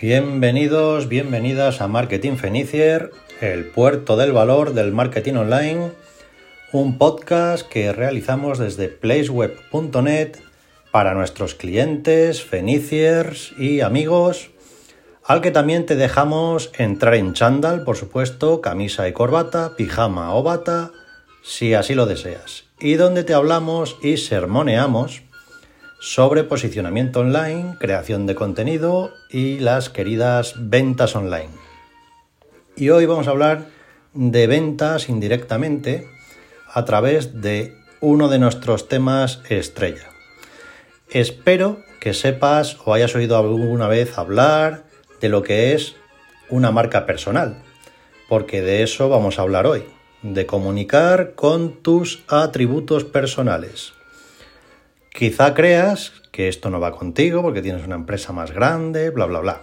Bienvenidos, bienvenidas a Marketing Fenicier, el puerto del valor del marketing online, un podcast que realizamos desde placeweb.net para nuestros clientes, feniciers y amigos, al que también te dejamos entrar en chándal, por supuesto, camisa y corbata, pijama o bata, si así lo deseas, y donde te hablamos y sermoneamos sobre posicionamiento online, creación de contenido y las queridas ventas online. Y hoy vamos a hablar de ventas indirectamente a través de uno de nuestros temas estrella. Espero que sepas o hayas oído alguna vez hablar de lo que es una marca personal, porque de eso vamos a hablar hoy, de comunicar con tus atributos personales. Quizá creas que esto no va contigo porque tienes una empresa más grande, bla, bla, bla.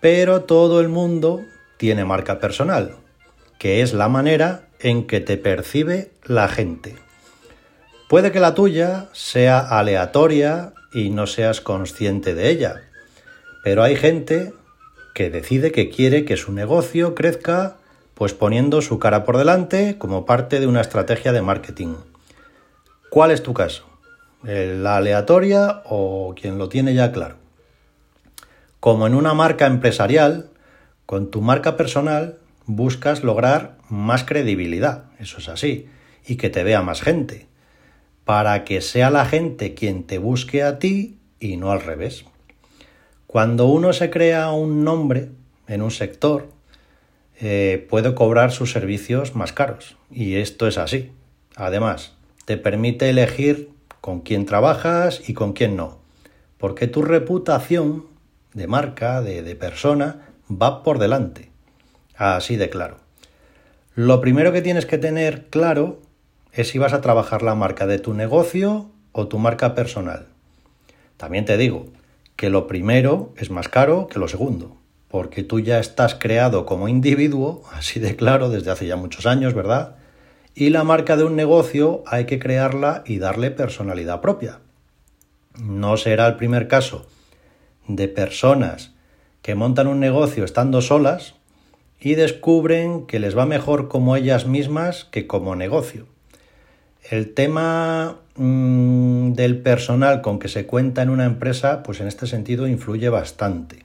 Pero todo el mundo tiene marca personal, que es la manera en que te percibe la gente. Puede que la tuya sea aleatoria y no seas consciente de ella, pero hay gente que decide que quiere que su negocio crezca pues poniendo su cara por delante como parte de una estrategia de marketing. ¿Cuál es tu caso? La aleatoria o quien lo tiene ya claro. Como en una marca empresarial, con tu marca personal buscas lograr más credibilidad, eso es así, y que te vea más gente, para que sea la gente quien te busque a ti y no al revés. Cuando uno se crea un nombre en un sector, eh, puede cobrar sus servicios más caros, y esto es así. Además, te permite elegir con quién trabajas y con quién no. Porque tu reputación de marca, de, persona, va por delante. Así de claro. Lo primero que tienes que tener claro es si vas a trabajar la marca de tu negocio o tu marca personal. También te digo que lo primero es más caro que lo segundo, porque tú ya estás creado como individuo, así de claro, desde hace ya muchos años, ¿verdad? Y la marca de un negocio hay que crearla y darle personalidad propia. No será el primer caso de personas que montan un negocio estando solas y descubren que les va mejor como ellas mismas que como negocio. El tema mmm, del personal con que se cuenta en una empresa, pues en este sentido influye bastante.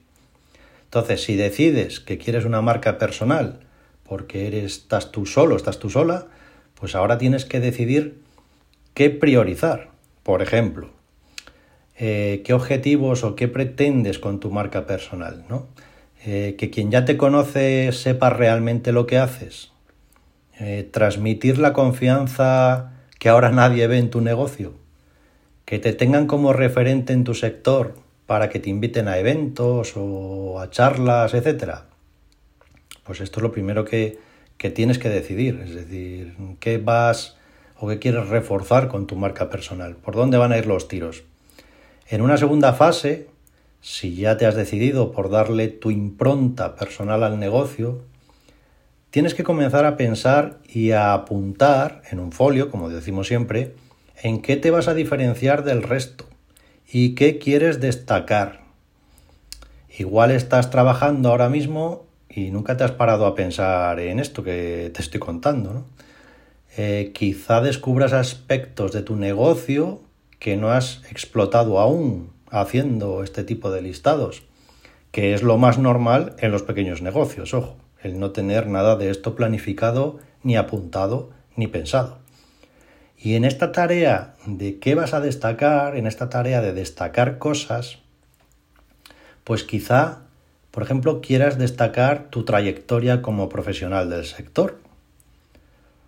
Entonces, si decides que quieres una marca personal porque eres, estás tú solo, estás tú sola, pues ahora tienes que decidir qué priorizar. Por ejemplo, eh, qué objetivos o qué pretendes con tu marca personal, ¿no? Eh, que quien ya te conoce sepa realmente lo que haces. Eh, transmitir la confianza que ahora nadie ve en tu negocio. Que te tengan como referente en tu sector para que te inviten a eventos o a charlas, etc. Pues esto es lo primero que, que tienes que decidir, es decir, qué vas o qué quieres reforzar con tu marca personal, por dónde van a ir los tiros. En una segunda fase, si ya te has decidido por darle tu impronta personal al negocio, tienes que comenzar a pensar y a apuntar en un folio, como decimos siempre, en qué te vas a diferenciar del resto y qué quieres destacar. Igual estás trabajando ahora mismo y nunca te has parado a pensar en esto que te estoy contando. ¿no? Eh, quizá descubras aspectos de tu negocio que no has explotado aún haciendo este tipo de listados, que es lo más normal en los pequeños negocios, ojo, el no tener nada de esto planificado, ni apuntado, ni pensado. Y en esta tarea de qué vas a destacar, en esta tarea de destacar cosas, pues quizá por ejemplo, quieras destacar tu trayectoria como profesional del sector.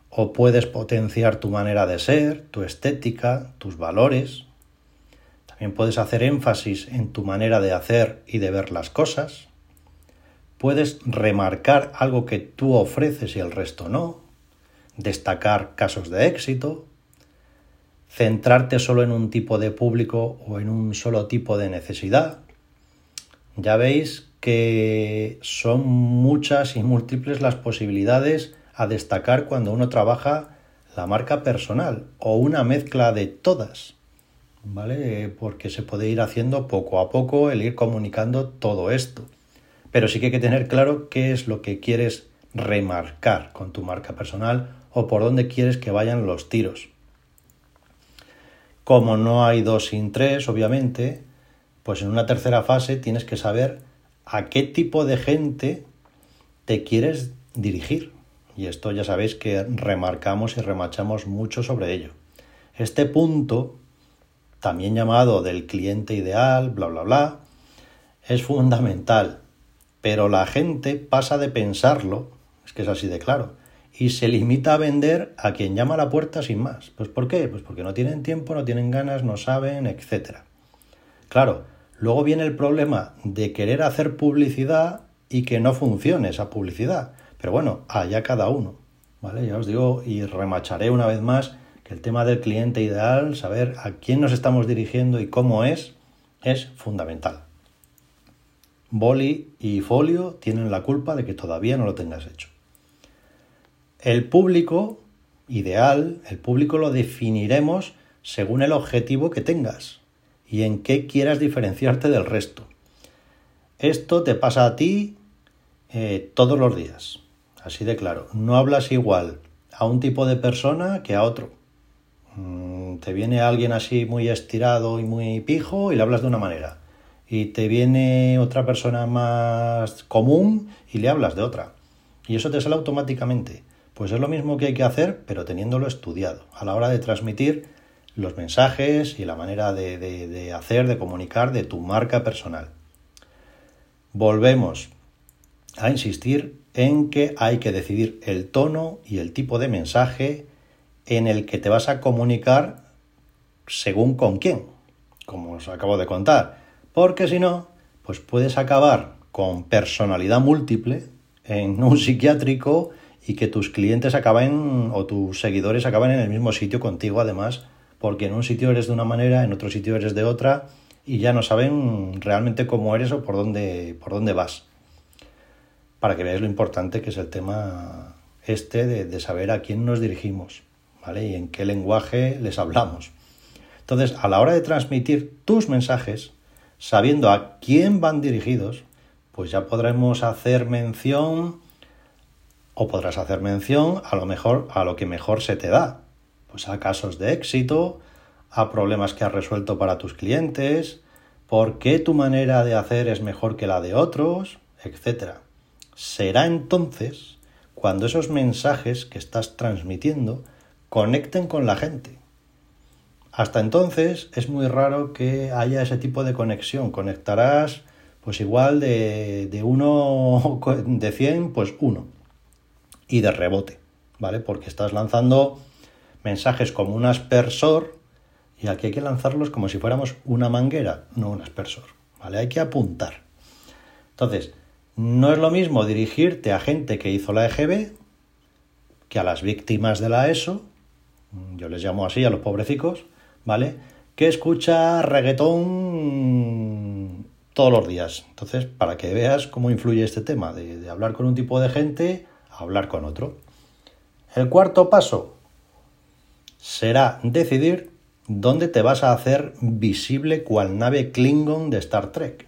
O puedes potenciar tu manera de ser, tu estética, tus valores. También puedes hacer énfasis en tu manera de hacer y de ver las cosas. Puedes remarcar algo que tú ofreces y el resto no. Destacar casos de éxito. Centrarte solo en un tipo de público o en un solo tipo de necesidad. Ya veis que son muchas y múltiples las posibilidades a destacar cuando uno trabaja la marca personal o una mezcla de todas, ¿vale? Porque se puede ir haciendo poco a poco el ir comunicando todo esto. Pero sí que hay que tener claro qué es lo que quieres remarcar con tu marca personal o por dónde quieres que vayan los tiros. Como no hay dos sin tres, obviamente, pues en una tercera fase tienes que saber a qué tipo de gente te quieres dirigir. Y esto ya sabéis que remarcamos y remachamos mucho sobre ello. Este punto, también llamado del cliente ideal, bla, bla, bla, es fundamental. Pero la gente pasa de pensarlo, es que es así de claro, y se limita a vender a quien llama a la puerta sin más. Pues ¿por qué? Pues porque no tienen tiempo, no tienen ganas, no saben, etc. Claro, luego viene el problema de querer hacer publicidad y que no funcione esa publicidad. Pero bueno, allá cada uno. ¿Vale? Ya os digo y remacharé una vez más que el tema del cliente ideal, saber a quién nos estamos dirigiendo y cómo es, es fundamental. Boli y folio tienen la culpa de que todavía no lo tengas hecho. El público ideal, el público lo definiremos según el objetivo que tengas y en qué quieras diferenciarte del resto. Esto te pasa a ti eh, todos los días, así de claro. No hablas igual a un tipo de persona que a otro. Mm, te viene alguien así muy estirado y muy pijo y le hablas de una manera. Y te viene otra persona más común y le hablas de otra. Y eso te sale automáticamente. Pues es lo mismo que hay que hacer, pero teniéndolo estudiado, a la hora de transmitir los mensajes y la manera de, hacer, de comunicar de tu marca personal. Volvemos a insistir en que hay que decidir el tono y el tipo de mensaje en el que te vas a comunicar según con quién, como os acabo de contar, porque si no, pues puedes acabar con personalidad múltiple en un psiquiátrico y que tus clientes acaben o tus seguidores acaben en el mismo sitio contigo además, porque en un sitio eres de una manera, en otro sitio eres de otra y ya no saben realmente cómo eres o por dónde, por dónde vas. Para que veáis lo importante que es el tema este de, de saber a quién nos dirigimos, ¿vale? Y en qué lenguaje les hablamos. Entonces, a la hora de transmitir tus mensajes, sabiendo a quién van dirigidos, pues ya podremos hacer mención o podrás hacer mención a lo mejor a lo que mejor se te da, pues a casos de éxito, a problemas que has resuelto para tus clientes, por qué tu manera de hacer es mejor que la de otros, etc. Será entonces cuando esos mensajes que estás transmitiendo conecten con la gente. Hasta entonces es muy raro que haya ese tipo de conexión. Conectarás pues igual de, de uno de 100, pues uno y de rebote, ¿vale? Porque estás lanzando mensajes como un aspersor y aquí hay que lanzarlos como si fuéramos una manguera, no un aspersor, ¿vale? Hay que apuntar. Entonces, no es lo mismo dirigirte a gente que hizo la EGB que a las víctimas de la ESO, yo les llamo así a los pobrecicos, ¿vale? Que escucha reggaetón todos los días. Entonces, para que veas cómo influye este tema de, de hablar con un tipo de gente hablar con otro. El cuarto paso será decidir dónde te vas a hacer visible cual nave Klingon de Star Trek.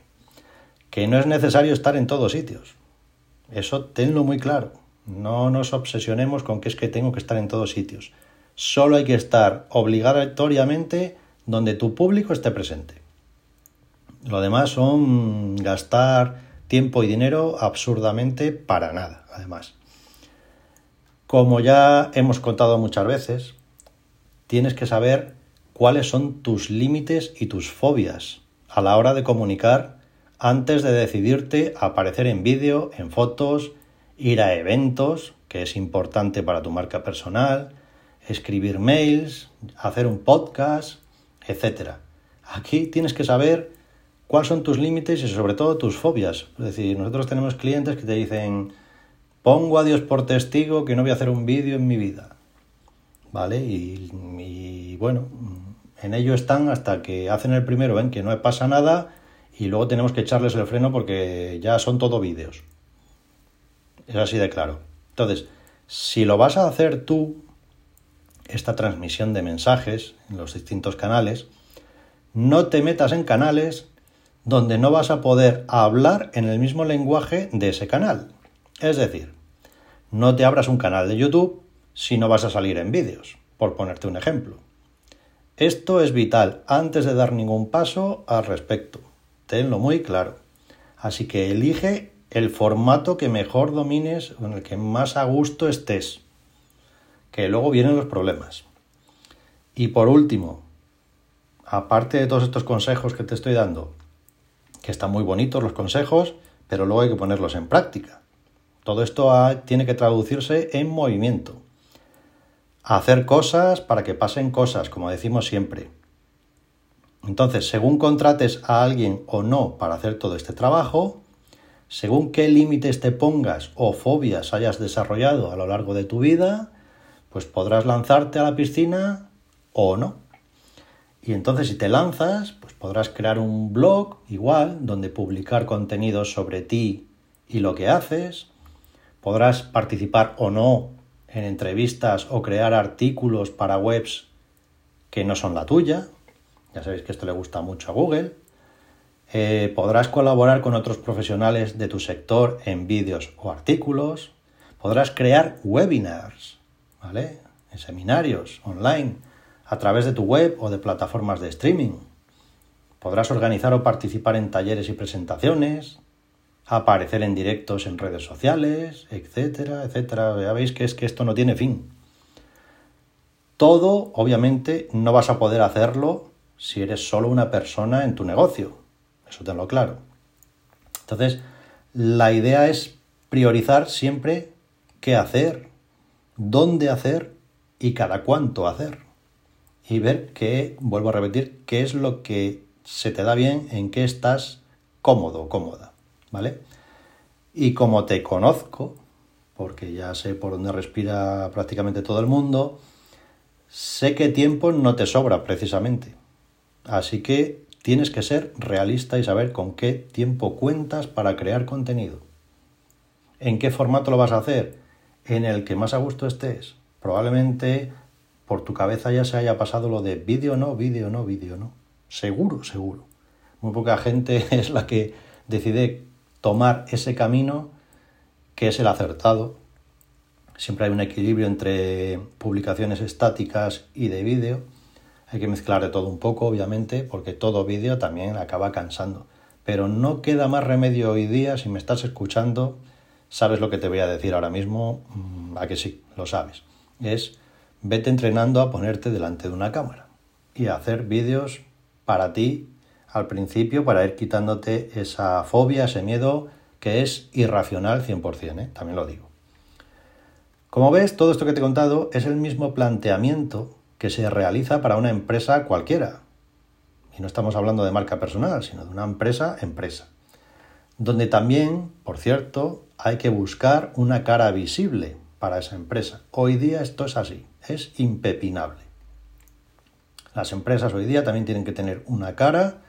Que no es necesario estar en todos sitios. Eso tenlo muy claro. No nos obsesionemos con que es que tengo que estar en todos sitios. Solo hay que estar obligatoriamente donde tu público esté presente. Lo demás son gastar tiempo y dinero absurdamente para nada, además. Como ya hemos contado muchas veces, tienes que saber cuáles son tus límites y tus fobias a la hora de comunicar antes de decidirte a aparecer en vídeo, en fotos, ir a eventos, que es importante para tu marca personal, escribir mails, hacer un podcast, etc. Aquí tienes que saber cuáles son tus límites y sobre todo tus fobias. Es decir, nosotros tenemos clientes que te dicen, Pongo a Dios por testigo que no voy a hacer un vídeo en mi vida. ¿Vale? Y, bueno, en ello están hasta que hacen el primero, ven que no pasa nada y luego tenemos que echarles el freno porque ya son todo vídeos. Es así de claro. Entonces, si lo vas a hacer tú, esta transmisión de mensajes en los distintos canales, no te metas en canales donde no vas a poder hablar en el mismo lenguaje de ese canal. Es decir, no te abras un canal de YouTube si no vas a salir en vídeos, por ponerte un ejemplo. Esto es vital antes de dar ningún paso al respecto. Tenlo muy claro. Así que elige el formato que mejor domines o en el que más a gusto estés. Que luego vienen los problemas. Y por último, aparte de todos estos consejos que te estoy dando, que están muy bonitos los consejos, pero luego hay que ponerlos en práctica. Todo esto tiene que traducirse en movimiento. Hacer cosas para que pasen cosas, como decimos siempre. Entonces, según contrates a alguien o no para hacer todo este trabajo, según qué límites te pongas o fobias hayas desarrollado a lo largo de tu vida, pues podrás lanzarte a la piscina o no. Y entonces si te lanzas, pues podrás crear un blog igual, donde publicar contenidos sobre ti y lo que haces, Podrás participar o no en entrevistas o crear artículos para webs que no son la tuya. Ya sabéis que esto le gusta mucho a Google. Eh, podrás colaborar con otros profesionales de tu sector en vídeos o artículos. Podrás crear webinars, ¿vale? En seminarios online a través de tu web o de plataformas de streaming. Podrás organizar o participar en talleres y presentaciones, aparecer en directos en redes sociales, etcétera, etcétera. Ya veis que es que esto no tiene fin. Todo, obviamente, no vas a poder hacerlo si eres solo una persona en tu negocio. Eso tenlo claro. Entonces, la idea es priorizar siempre qué hacer, dónde hacer y cada cuánto hacer. Y ver qué, vuelvo a repetir, qué es lo que se te da bien, en qué estás cómodo cómoda. ¿Vale? Y como te conozco, porque ya sé por dónde respira prácticamente todo el mundo, sé que tiempo no te sobra precisamente. Así que tienes que ser realista y saber con qué tiempo cuentas para crear contenido. ¿En qué formato lo vas a hacer? En el que más a gusto estés. Probablemente por tu cabeza ya se haya pasado lo de vídeo no, vídeo no, vídeo no. Seguro, seguro. Muy poca gente es la que decide tomar ese camino que es el acertado. Siempre hay un equilibrio entre publicaciones estáticas y de vídeo. Hay que mezclar de todo un poco, obviamente, porque todo vídeo también acaba cansando. Pero no queda más remedio hoy día, si me estás escuchando, sabes lo que te voy a decir ahora mismo, mm, a que sí, lo sabes. Es vete entrenando a ponerte delante de una cámara y a hacer vídeos para ti al principio para ir quitándote esa fobia, ese miedo que es irracional 100%, ¿eh? también lo digo. Como ves, todo esto que te he contado es el mismo planteamiento que se realiza para una empresa cualquiera. Y no estamos hablando de marca personal, sino de una empresa empresa. Donde también, por cierto, hay que buscar una cara visible para esa empresa. Hoy día esto es así, es impepinable. Las empresas hoy día también tienen que tener una cara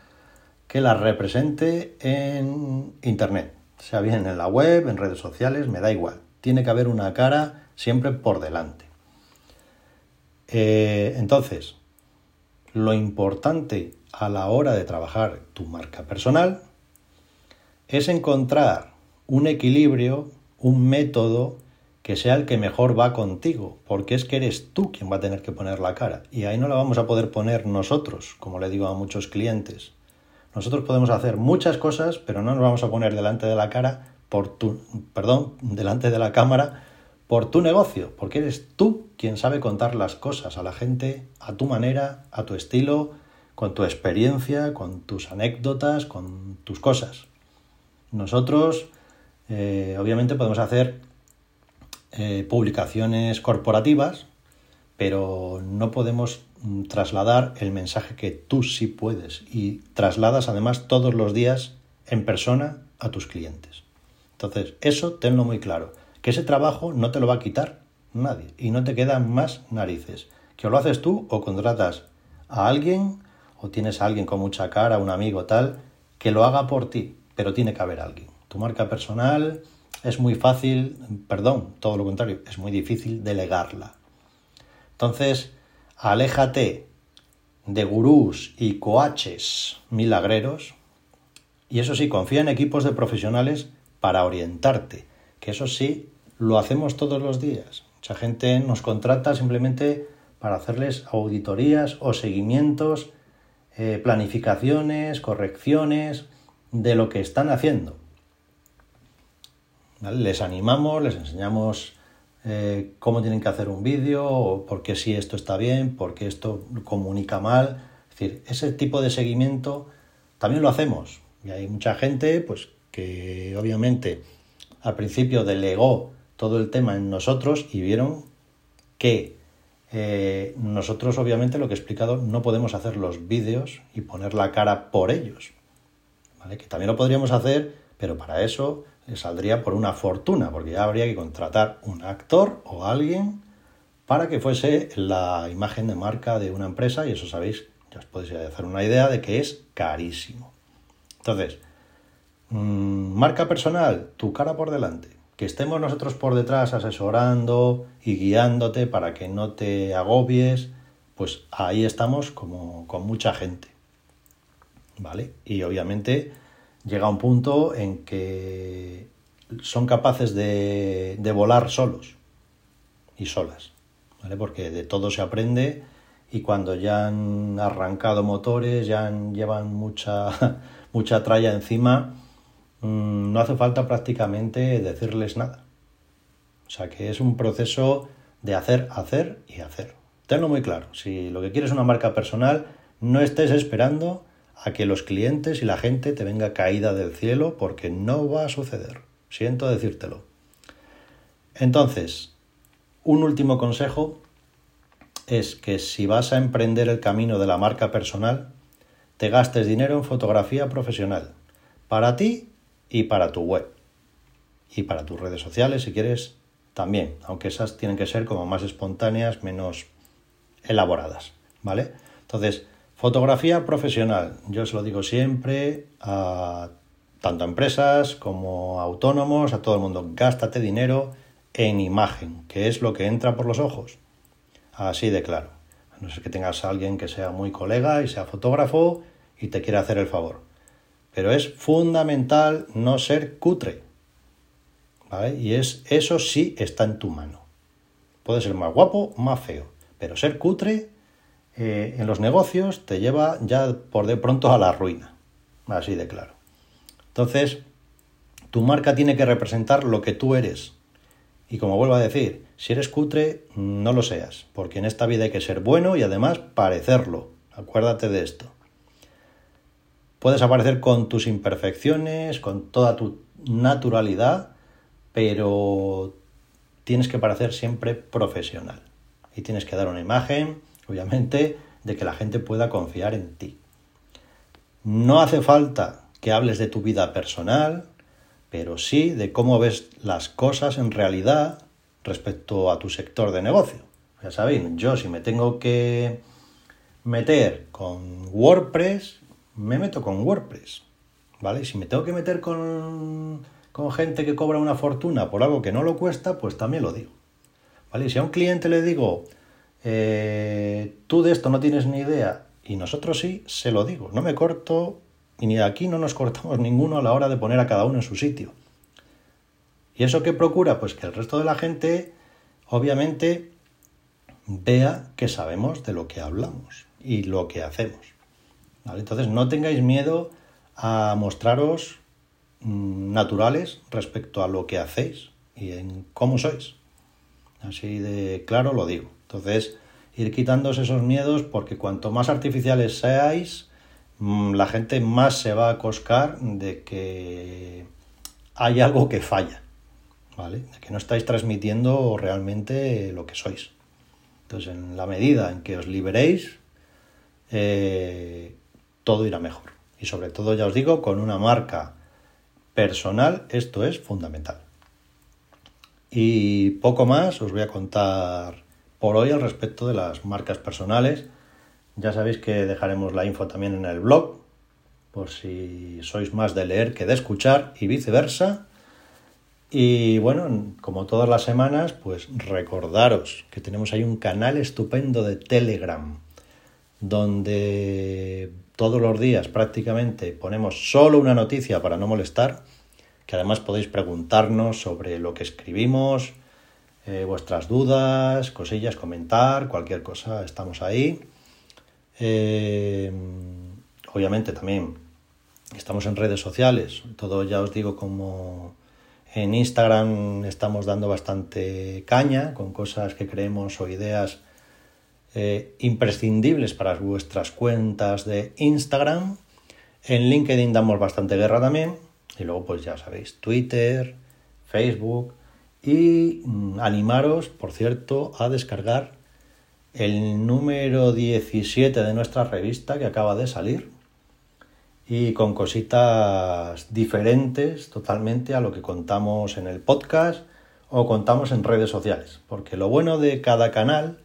que la represente en Internet, sea bien en la web, en redes sociales, me da igual. Tiene que haber una cara siempre por delante. Eh, entonces, lo importante a la hora de trabajar tu marca personal es encontrar un equilibrio, un método que sea el que mejor va contigo, porque es que eres tú quien va a tener que poner la cara y ahí no la vamos a poder poner nosotros, como le digo a muchos clientes. Nosotros podemos hacer muchas cosas, pero no nos vamos a poner delante de la cara por tu, perdón, delante de la cámara por tu negocio, porque eres tú quien sabe contar las cosas a la gente a tu manera, a tu estilo, con tu experiencia, con tus anécdotas, con tus cosas. Nosotros, eh, obviamente, podemos hacer eh, publicaciones corporativas, pero no podemos trasladar el mensaje que tú sí puedes y trasladas además todos los días en persona a tus clientes. Entonces, eso tenlo muy claro, que ese trabajo no te lo va a quitar nadie y no te quedan más narices. Que o lo haces tú o contratas a alguien o tienes a alguien con mucha cara, un amigo tal, que lo haga por ti, pero tiene que haber alguien. Tu marca personal es muy fácil, perdón, todo lo contrario, es muy difícil delegarla. Entonces, aléjate de gurús y coaches milagreros Y eso sí, confía en equipos de profesionales para orientarte, que eso sí, lo hacemos todos los días. Mucha gente nos contrata simplemente para hacerles auditorías o seguimientos, eh, planificaciones, correcciones de lo que están haciendo. Les animamos, les enseñamos eh, cómo tienen que hacer un vídeo, o por qué si esto está bien, por qué esto comunica mal. Es decir, ese tipo de seguimiento también lo hacemos. Y hay mucha gente, pues, que obviamente al principio delegó todo el tema en nosotros y vieron que eh, nosotros, obviamente, lo que he explicado, no podemos hacer los vídeos y poner la cara por ellos. ¿vale? Que también lo podríamos hacer, pero para eso saldría por una fortuna, porque ya habría que contratar un actor o alguien para que fuese la imagen de marca de una empresa y eso sabéis, ya os podéis hacer una idea de que es carísimo. Entonces, mm, marca personal, tu cara por delante, que estemos nosotros por detrás asesorando y guiándote para que no te agobies, pues ahí estamos como con mucha gente. ¿Vale? Y obviamente llega un punto en que son capaces de, volar solos y solas, ¿vale? Porque de todo se aprende y cuando ya han arrancado motores, ya llevan mucha, mucha tralla encima, mm, no hace falta prácticamente decirles nada. O sea que es un proceso de hacer, hacer y hacer. Tenlo muy claro. Si lo que quieres es una marca personal, no estés esperando a que los clientes y la gente te venga caída del cielo porque no va a suceder. Siento decírtelo. Entonces, un último consejo es que si vas a emprender el camino de la marca personal, te gastes dinero en fotografía profesional, para ti y para tu web. Y para tus redes sociales, si quieres, también, aunque esas tienen que ser como más espontáneas, menos elaboradas, ¿vale? Entonces, Fotografía profesional, yo se lo digo siempre a tanto a empresas como a autónomos, a todo el mundo, gástate dinero en imagen, que es lo que entra por los ojos. Así de claro. A no ser que tengas a alguien que sea muy colega y sea fotógrafo y te quiera hacer el favor. Pero es fundamental no ser cutre. ¿Vale? Y es, eso sí está en tu mano. Puede ser más guapo, más feo. Pero ser cutre eh, en los negocios te lleva ya por de pronto a la ruina. Así de claro. Entonces, tu marca tiene que representar lo que tú eres. Y como vuelvo a decir, si eres cutre, no lo seas, porque en esta vida hay que ser bueno y además parecerlo. Acuérdate de esto. Puedes aparecer con tus imperfecciones, con toda tu naturalidad, pero tienes que parecer siempre profesional. Y tienes que dar una imagen obviamente, de que la gente pueda confiar en ti. No hace falta que hables de tu vida personal, pero sí de cómo ves las cosas en realidad respecto a tu sector de negocio. Ya sabéis, yo si me tengo que meter con WordPress, me meto con WordPress. ¿Vale? Si me tengo que meter con, con gente que cobra una fortuna por algo que no lo cuesta, pues también lo digo. ¿Vale? Si a un cliente le digo, eh, tú de esto no tienes ni idea y nosotros sí, se lo digo. No me corto y ni aquí no nos cortamos ninguno a la hora de poner a cada uno en su sitio. ¿Y eso qué procura? Pues que el resto de la gente, obviamente, vea que sabemos de lo que hablamos y lo que hacemos. Entonces, no tengáis miedo a mostraros mm, naturales respecto a lo que hacéis y en cómo sois. Así de claro lo digo. Entonces, ir quitándose esos miedos porque cuanto más artificiales seáis, mm, la gente más se va a coscar de que hay algo que falla, ¿vale? De que no estáis transmitiendo realmente lo que sois. Entonces, en la medida en que os liberéis, eh, todo irá mejor. Y sobre todo, ya os digo, con una marca personal, esto es fundamental. Y poco más os voy a contar por hoy al respecto de las marcas personales. Ya sabéis que dejaremos la info también en el blog, por si sois más de leer que de escuchar y viceversa. Y bueno, como todas las semanas, pues recordaros que tenemos ahí un canal estupendo de Telegram, donde todos los días prácticamente ponemos solo una noticia para no molestar, que además podéis preguntarnos sobre lo que escribimos, eh, vuestras dudas, cosillas, comentar, cualquier cosa, estamos ahí. Eh, obviamente también estamos en redes sociales, todo ya os digo como en Instagram estamos dando bastante caña con cosas que creemos o ideas eh, imprescindibles para vuestras cuentas de Instagram. En LinkedIn damos bastante guerra también. Y luego, pues ya sabéis, Twitter, Facebook. Y mm, animaros, por cierto, a descargar el número 17 de nuestra revista que acaba de salir. Y con cositas diferentes totalmente a lo que contamos en el podcast o contamos en redes sociales. Porque lo bueno de cada canal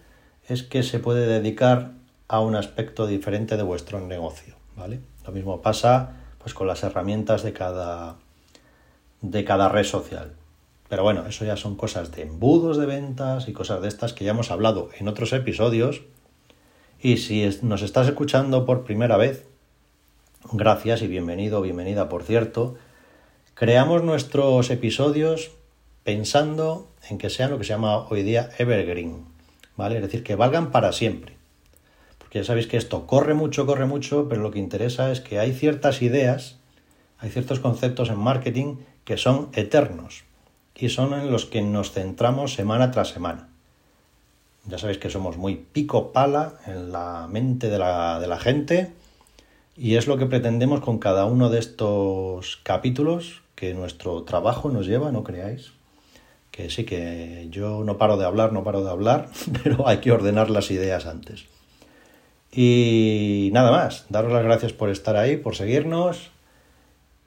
es que se puede dedicar a un aspecto diferente de vuestro negocio, ¿vale? Lo mismo pasa pues con las herramientas de cada de cada red social. Pero bueno, eso ya son cosas de embudos de ventas y cosas de estas que ya hemos hablado en otros episodios. Y si nos estás escuchando por primera vez, gracias y bienvenido, bienvenida por cierto. Creamos nuestros episodios pensando en que sean lo que se llama hoy día evergreen. ¿vale? Es decir, que valgan para siempre. Porque ya sabéis que esto corre mucho, corre mucho, pero lo que interesa es que hay ciertas ideas, hay ciertos conceptos en marketing que son eternos y son en los que nos centramos semana tras semana. Ya sabéis que somos muy pico pala en la mente de la, de la gente y es lo que pretendemos con cada uno de estos capítulos que nuestro trabajo nos lleva, no creáis que sí, que yo no paro de hablar, no paro de hablar, pero hay que ordenar las ideas antes. Y nada más, daros las gracias por estar ahí, por seguirnos.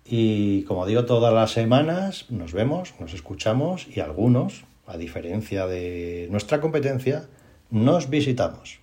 Y como digo, todas las semanas nos vemos, nos escuchamos y algunos, a diferencia de nuestra competencia, nos visitamos.